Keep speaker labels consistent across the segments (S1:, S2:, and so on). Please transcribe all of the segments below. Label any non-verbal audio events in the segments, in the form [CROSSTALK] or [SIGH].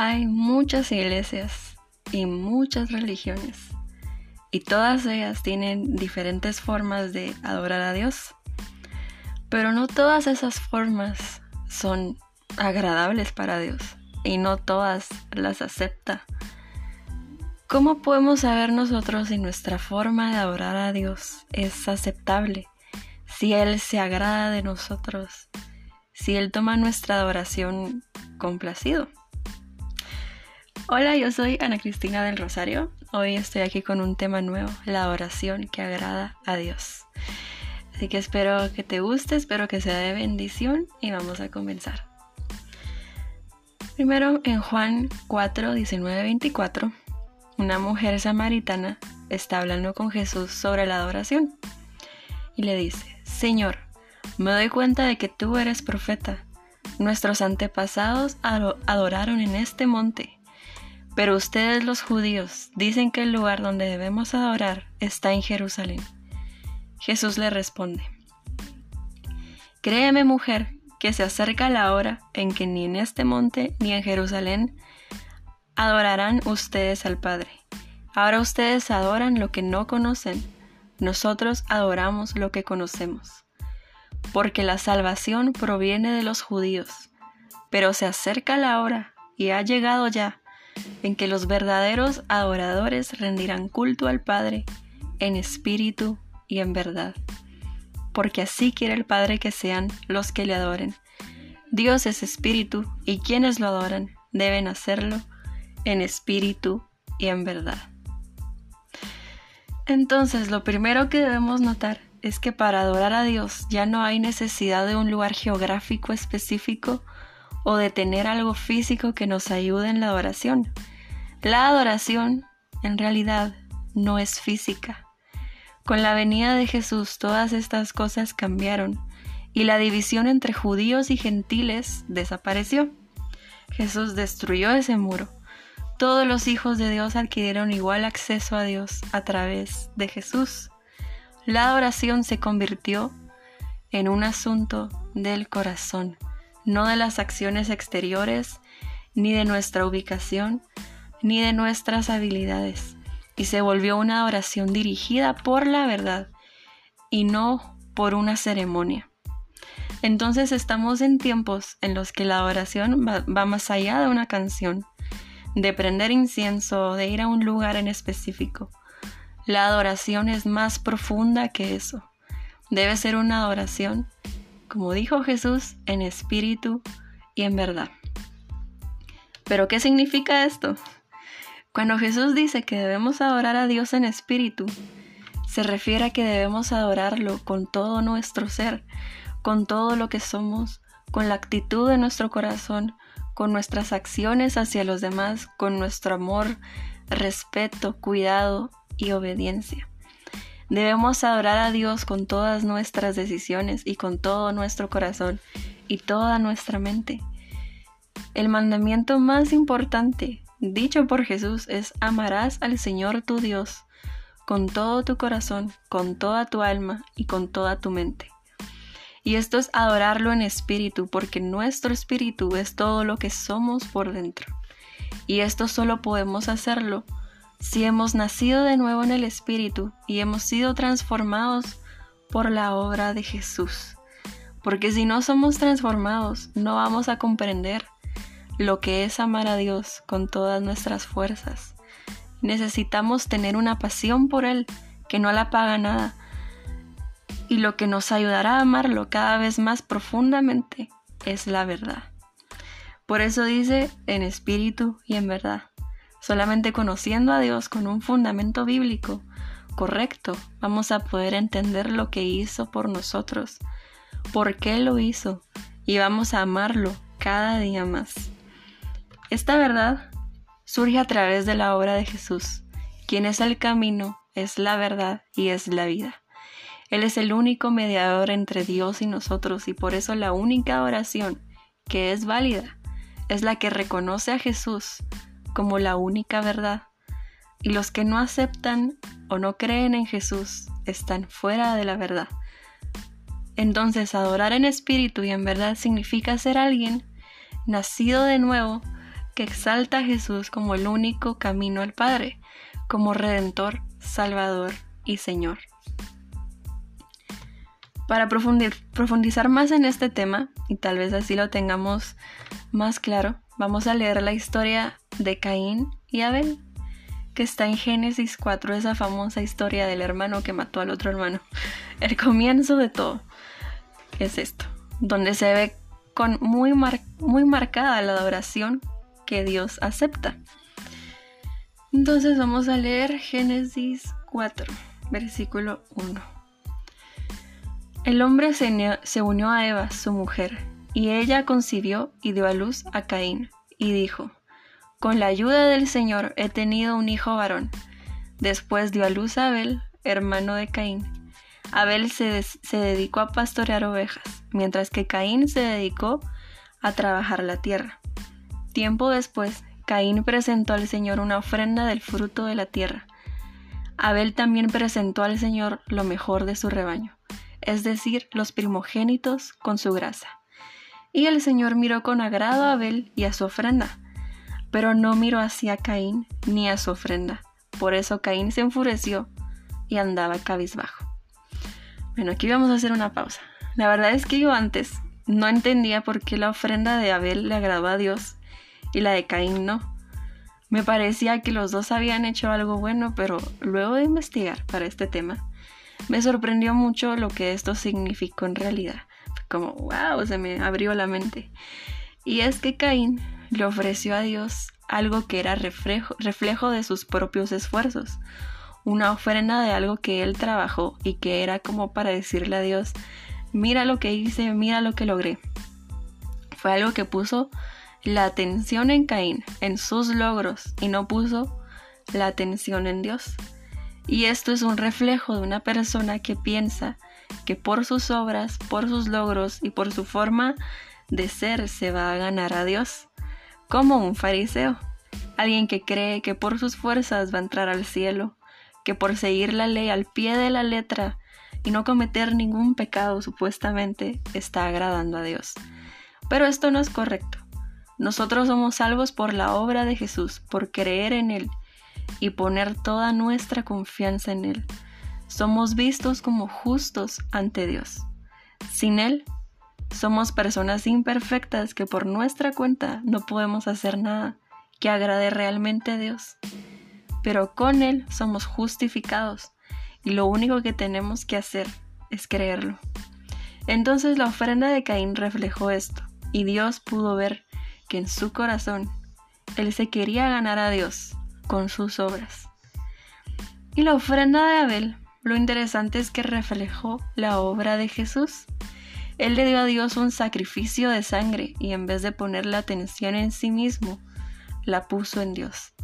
S1: Hay muchas iglesias y muchas religiones y todas ellas tienen diferentes formas de adorar a Dios. Pero no todas esas formas son agradables para Dios y no todas las acepta. ¿Cómo podemos saber nosotros si nuestra forma de adorar a Dios es aceptable? Si Él se agrada de nosotros, si Él toma nuestra adoración complacido. Hola, yo soy Ana Cristina del Rosario. Hoy estoy aquí con un tema nuevo, la adoración que agrada a Dios. Así que espero que te guste, espero que sea de bendición y vamos a comenzar. Primero en Juan 4, 19, 24 una mujer samaritana está hablando con Jesús sobre la adoración y le dice, Señor, me doy cuenta de que tú eres profeta. Nuestros antepasados adoraron en este monte, pero ustedes los judíos dicen que el lugar donde debemos adorar está en Jerusalén. Jesús le responde, Créeme mujer, que se acerca la hora en que ni en este monte ni en Jerusalén adorarán ustedes al Padre. Ahora ustedes adoran lo que no conocen, nosotros adoramos lo que conocemos. Porque la salvación proviene de los judíos, pero se acerca la hora, y ha llegado ya, en que los verdaderos adoradores rendirán culto al Padre en espíritu y en verdad. Porque así quiere el Padre que sean los que le adoren. Dios es espíritu, y quienes lo adoran deben hacerlo en espíritu y en verdad. Entonces, lo primero que debemos notar es que para adorar a Dios ya no hay necesidad de un lugar geográfico específico o de tener algo físico que nos ayude en la adoración. La adoración, en realidad, no es física. Con la venida de Jesús todas estas cosas cambiaron y la división entre judíos y gentiles desapareció. Jesús destruyó ese muro todos los hijos de Dios adquirieron igual acceso a Dios a través de Jesús. La adoración se convirtió en un asunto del corazón, no de las acciones exteriores, ni de nuestra ubicación, ni de nuestras habilidades, y se volvió una adoración dirigida por la verdad y no por una ceremonia. Entonces estamos en tiempos en los que la adoración va, va más allá de una canción de prender incienso, de ir a un lugar en específico. La adoración es más profunda que eso. Debe ser una adoración, como dijo Jesús, en espíritu y en verdad. Pero ¿qué significa esto? Cuando Jesús dice que debemos adorar a Dios en espíritu, se refiere a que debemos adorarlo con todo nuestro ser, con todo lo que somos, con la actitud de nuestro corazón, con nuestras acciones hacia los demás, con nuestro amor, respeto, cuidado y obediencia. Debemos adorar a Dios con todas nuestras decisiones y con todo nuestro corazón y toda nuestra mente. El mandamiento más importante dicho por Jesús es amarás al Señor tu Dios con todo tu corazón, con toda tu alma y con toda tu mente. Y esto es adorarlo en espíritu, porque nuestro espíritu es todo lo que somos por dentro. Y esto solo podemos hacerlo si hemos nacido de nuevo en el espíritu y hemos sido transformados por la obra de Jesús. Porque si no somos transformados, no vamos a comprender lo que es amar a Dios con todas nuestras fuerzas. Necesitamos tener una pasión por Él que no la paga nada, y lo que nos ayudará a amarlo cada vez más profundamente es la verdad. Por eso dice en espíritu y en verdad. Solamente conociendo a Dios con un fundamento bíblico correcto vamos a poder entender lo que hizo por nosotros, por qué lo hizo y vamos a amarlo cada día más. Esta verdad surge a través de la obra de Jesús, quien es el camino, es la verdad y es la vida. Él es el único mediador entre Dios y nosotros y por eso la única oración que es válida es la que reconoce a Jesús como la única verdad. Y los que no aceptan o no creen en Jesús están fuera de la verdad. Entonces adorar en espíritu y en verdad significa ser alguien nacido de nuevo que exalta a Jesús como el único camino al Padre, como Redentor, Salvador y Señor. Para profundizar más en este tema, y tal vez así lo tengamos más claro, vamos a leer la historia de Caín y Abel, que está en Génesis 4, esa famosa historia del hermano que mató al otro hermano. [LAUGHS] El comienzo de todo es esto, donde se ve con muy, muy marcada la adoración que Dios acepta. Entonces vamos a leer Génesis 4, versículo 1. El hombre se, unió a Eva, su mujer, y ella concibió y dio a luz a Caín, y dijo, Con la ayuda del Señor he tenido un hijo varón. Después dio a luz a Abel, hermano de Caín. Abel se, dedicó a pastorear ovejas, mientras que Caín se dedicó a trabajar la tierra. Tiempo después, Caín presentó al Señor una ofrenda del fruto de la tierra. Abel también presentó al Señor lo mejor de su rebaño es decir, los primogénitos con su grasa. Y el Señor miró con agrado a Abel y a su ofrenda, pero no miró hacia Caín ni a su ofrenda. Por eso Caín se enfureció y andaba cabizbajo. Bueno, aquí vamos a hacer una pausa. La verdad es que yo antes no entendía por qué la ofrenda de Abel le agradó a Dios y la de Caín no. Me parecía que los dos habían hecho algo bueno, pero luego de investigar para este tema, me sorprendió mucho lo que esto significó en realidad. como, wow, se me abrió la mente. Y es que Caín le ofreció a Dios algo que era reflejo, reflejo de sus propios esfuerzos, una ofrenda de algo que él trabajó y que era como para decirle a Dios, mira lo que hice, mira lo que logré. Fue algo que puso la atención en Caín, en sus logros, y no puso la atención en Dios. Y esto es un reflejo de una persona que piensa que por sus obras, por sus logros y por su forma de ser se va a ganar a Dios, como un fariseo, alguien que cree que por sus fuerzas va a entrar al cielo, que por seguir la ley al pie de la letra y no cometer ningún pecado supuestamente está agradando a Dios. Pero esto no es correcto. Nosotros somos salvos por la obra de Jesús, por creer en Él y poner toda nuestra confianza en Él. Somos vistos como justos ante Dios. Sin Él, somos personas imperfectas que por nuestra cuenta no podemos hacer nada que agrade realmente a Dios. Pero con Él somos justificados y lo único que tenemos que hacer es creerlo. Entonces la ofrenda de Caín reflejó esto y Dios pudo ver que en su corazón Él se quería ganar a Dios con sus obras. Y la ofrenda de Abel, lo interesante es que reflejó la obra de Jesús. Él le dio a Dios un sacrificio de sangre y en vez de poner la atención en sí mismo, la puso en Dios.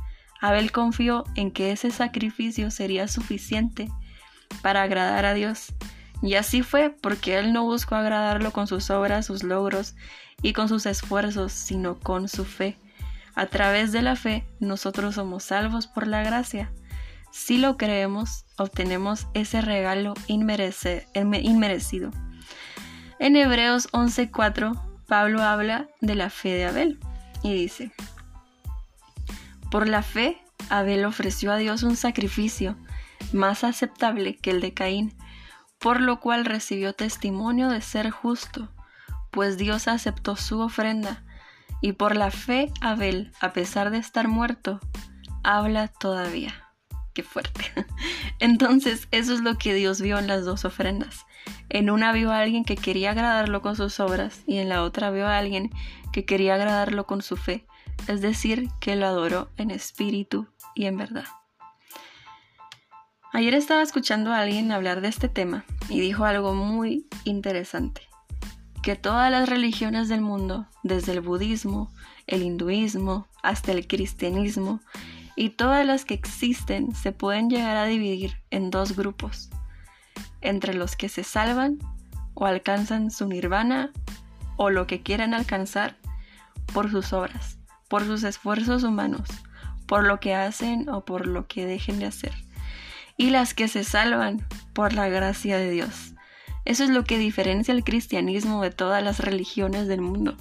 S1: Abel confió en que ese sacrificio sería suficiente para agradar a Dios. Y así fue porque él no buscó agradarlo con sus obras, sus logros y con sus esfuerzos, sino con su fe. A través de la fe, nosotros somos salvos por la gracia. Si lo creemos, obtenemos ese regalo inmerecido. En Hebreos 11:4, Pablo habla de la fe de Abel y dice, por la fe, Abel ofreció a Dios un sacrificio más aceptable que el de Caín, por lo cual recibió testimonio de ser justo, pues Dios aceptó su ofrenda y por la fe Abel, a pesar de estar muerto, habla todavía. Qué fuerte. [LAUGHS] Entonces, eso es lo que Dios vio en las dos ofrendas. En una vio a alguien que quería agradarlo con sus obras y en la otra vio a alguien que quería agradarlo con su fe, es decir, que lo adoró en espíritu y en verdad. Ayer estaba escuchando a alguien hablar de este tema y dijo algo muy interesante que todas las religiones del mundo, desde el budismo, el hinduismo, hasta el cristianismo, y todas las que existen se pueden llegar a dividir en dos grupos, entre los que se salvan o alcanzan su nirvana o lo que quieran alcanzar por sus obras, por sus esfuerzos humanos, por lo que hacen o por lo que dejen de hacer, y las que se salvan por la gracia de Dios. Eso es lo que diferencia el cristianismo de todas las religiones del mundo,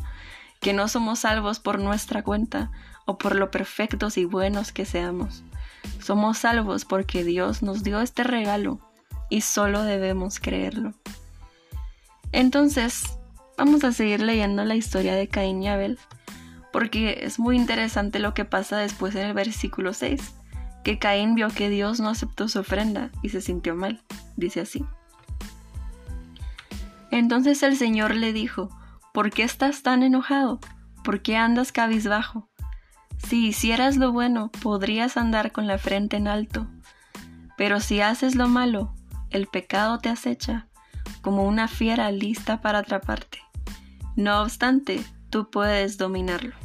S1: que no somos salvos por nuestra cuenta o por lo perfectos y buenos que seamos. Somos salvos porque Dios nos dio este regalo y solo debemos creerlo. Entonces, vamos a seguir leyendo la historia de Caín y Abel, porque es muy interesante lo que pasa después en el versículo 6, que Caín vio que Dios no aceptó su ofrenda y se sintió mal. Dice así. Entonces el Señor le dijo, ¿por qué estás tan enojado? ¿Por qué andas cabizbajo? Si hicieras lo bueno, podrías andar con la frente en alto. Pero si haces lo malo, el pecado te acecha como una fiera lista para atraparte. No obstante, tú puedes dominarlo.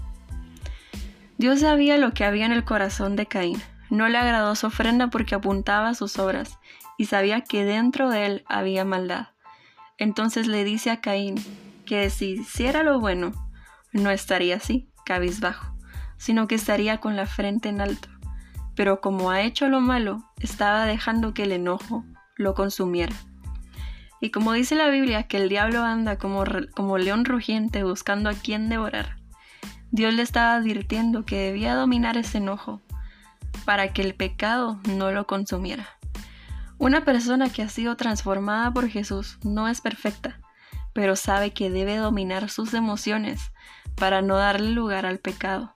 S1: Dios sabía lo que había en el corazón de Caín. No le agradó su ofrenda porque apuntaba a sus obras y sabía que dentro de él había maldad. Entonces le dice a Caín que si hiciera lo bueno, no estaría así, cabizbajo, sino que estaría con la frente en alto. Pero como ha hecho lo malo, estaba dejando que el enojo lo consumiera. Y como dice la Biblia que el diablo anda como, como león rugiente buscando a quien devorar, Dios le estaba advirtiendo que debía dominar ese enojo para que el pecado no lo consumiera. Una persona que ha sido transformada por Jesús no es perfecta, pero sabe que debe dominar sus emociones para no darle lugar al pecado.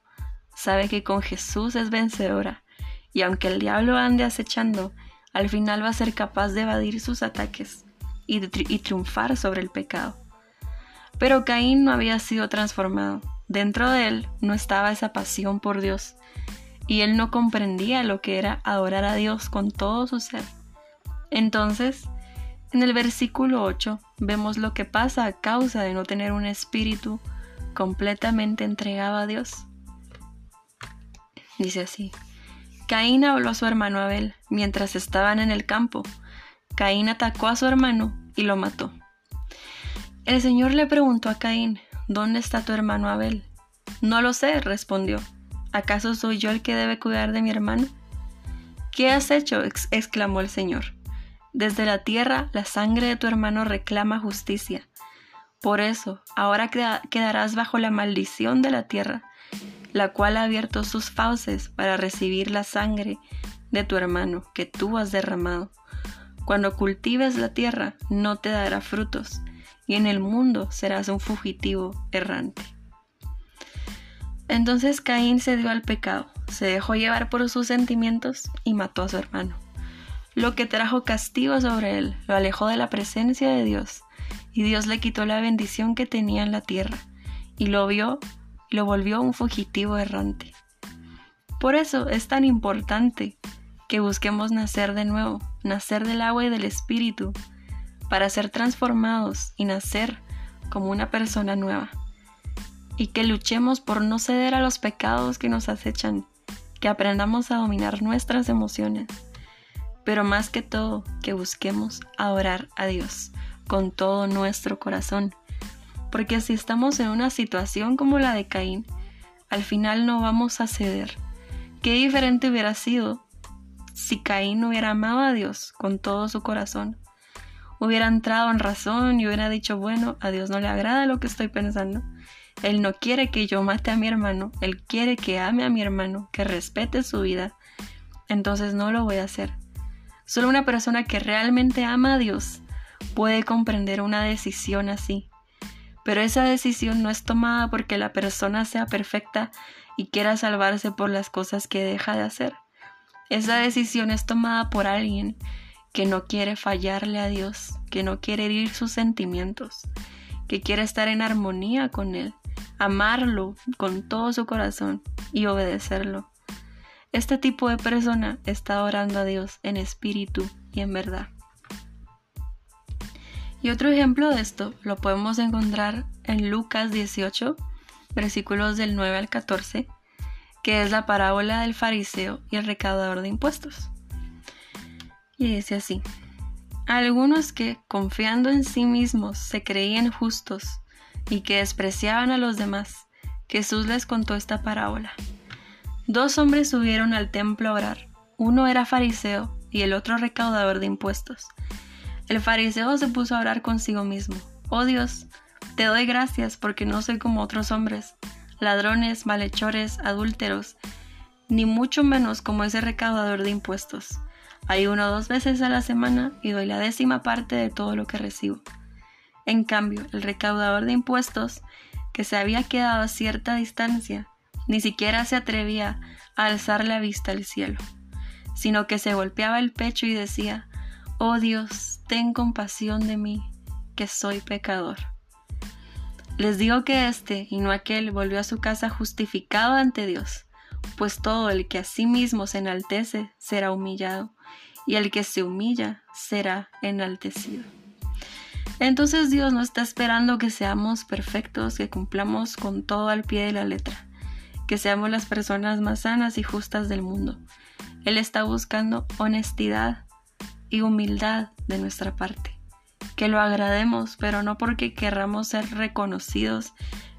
S1: Sabe que con Jesús es vencedora, y aunque el diablo ande acechando, al final va a ser capaz de evadir sus ataques y, triunfar sobre el pecado. Pero Caín no había sido transformado. Dentro de él no estaba esa pasión por Dios, y él no comprendía lo que era adorar a Dios con todo su ser. Entonces, en el versículo 8 vemos lo que pasa a causa de no tener un espíritu completamente entregado a Dios. Dice así, Caín habló a su hermano Abel mientras estaban en el campo. Caín atacó a su hermano y lo mató. El Señor le preguntó a Caín, ¿dónde está tu hermano Abel? No lo sé, respondió. ¿Acaso soy yo el que debe cuidar de mi hermano? ¿Qué has hecho? exclamó el Señor. Desde la tierra la sangre de tu hermano reclama justicia. Por eso, ahora quedarás bajo la maldición de la tierra, la cual ha abierto sus fauces para recibir la sangre de tu hermano que tú has derramado. Cuando cultives la tierra, no te dará frutos, y en el mundo serás un fugitivo errante. Entonces Caín se dio al pecado, se dejó llevar por sus sentimientos y mató a su hermano, lo que trajo castigo sobre él, lo alejó de la presencia de Dios, y Dios le quitó la bendición que tenía en la tierra, y lo vio lo volvió un fugitivo errante. Por eso es tan importante que busquemos nacer de nuevo, nacer del agua y del espíritu, para ser transformados y nacer como una persona nueva. Y que luchemos por no ceder a los pecados que nos acechan, que aprendamos a dominar nuestras emociones, pero más que todo que busquemos adorar a Dios con todo nuestro corazón. Porque si estamos en una situación como la de Caín, al final no vamos a ceder. Qué diferente hubiera sido si Caín hubiera amado a Dios con todo su corazón, hubiera entrado en razón y hubiera dicho, bueno, a Dios no le agrada lo que estoy pensando. Él no quiere que yo mate a mi hermano, Él quiere que ame a mi hermano, que respete su vida. Entonces no lo voy a hacer. Solo una persona que realmente ama a Dios puede comprender una decisión así. Pero esa decisión no es tomada porque la persona sea perfecta y quiera salvarse por las cosas que deja de hacer. Esa decisión es tomada por alguien que no quiere fallarle a Dios, que no quiere herir sus sentimientos, que quiere estar en armonía con Él, amarlo con todo su corazón y obedecerlo. Este tipo de persona está orando a Dios en espíritu y en verdad. Y otro ejemplo de esto lo podemos encontrar en Lucas 18, versículos del 9 al 14, que es la parábola del fariseo y el recaudador de impuestos. Y dice así, algunos que, confiando en sí mismos, se creían justos y que despreciaban a los demás, Jesús les contó esta parábola. Dos hombres subieron al templo a orar, uno era fariseo y el otro recaudador de impuestos. El fariseo se puso a orar consigo mismo, oh Dios, te doy gracias porque no soy como otros hombres ladrones, malhechores, adúlteros, ni mucho menos como ese recaudador de impuestos. Hay uno dos veces a la semana y doy la décima parte de todo lo que recibo. En cambio, el recaudador de impuestos, que se había quedado a cierta distancia, ni siquiera se atrevía a alzar la vista al cielo, sino que se golpeaba el pecho y decía, Oh Dios, ten compasión de mí, que soy pecador. Les digo que éste y no aquel volvió a su casa justificado ante Dios, pues todo el que a sí mismo se enaltece será humillado, y el que se humilla será enaltecido. Entonces Dios no está esperando que seamos perfectos, que cumplamos con todo al pie de la letra, que seamos las personas más sanas y justas del mundo. Él está buscando honestidad y humildad de nuestra parte que lo agrademos, pero no porque querramos ser reconocidos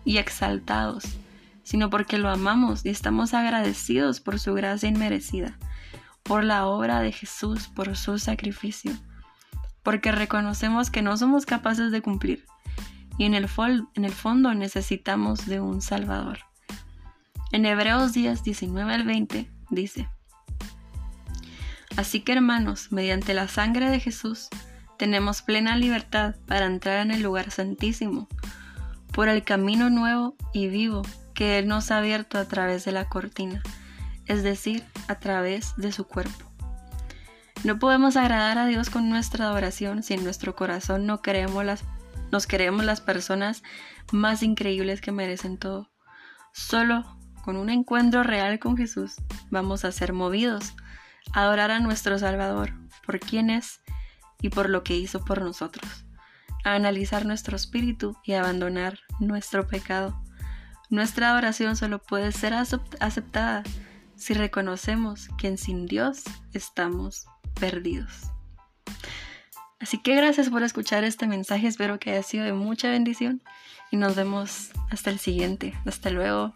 S1: y exaltados, sino porque lo amamos y estamos agradecidos por su gracia inmerecida, por la obra de Jesús, por su sacrificio, porque reconocemos que no somos capaces de cumplir y en el, en el fondo necesitamos de un Salvador. En Hebreos 10, 19 al 20 dice, Así que hermanos, mediante la sangre de Jesús, tenemos plena libertad para entrar en el lugar santísimo, por el camino nuevo y vivo que Él nos ha abierto a través de la cortina, es decir, a través de su cuerpo. No podemos agradar a Dios con nuestra adoración si en nuestro corazón no creemos las, nos creemos las personas más increíbles que merecen todo. Solo con un encuentro real con Jesús vamos a ser movidos adorar a nuestro Salvador por quien es y por lo que hizo por nosotros, analizar nuestro espíritu y abandonar nuestro pecado. Nuestra adoración solo puede ser aceptada si reconocemos que sin Dios estamos perdidos. Así que gracias por escuchar este mensaje, espero que haya sido de mucha bendición y nos vemos hasta el siguiente. Hasta luego.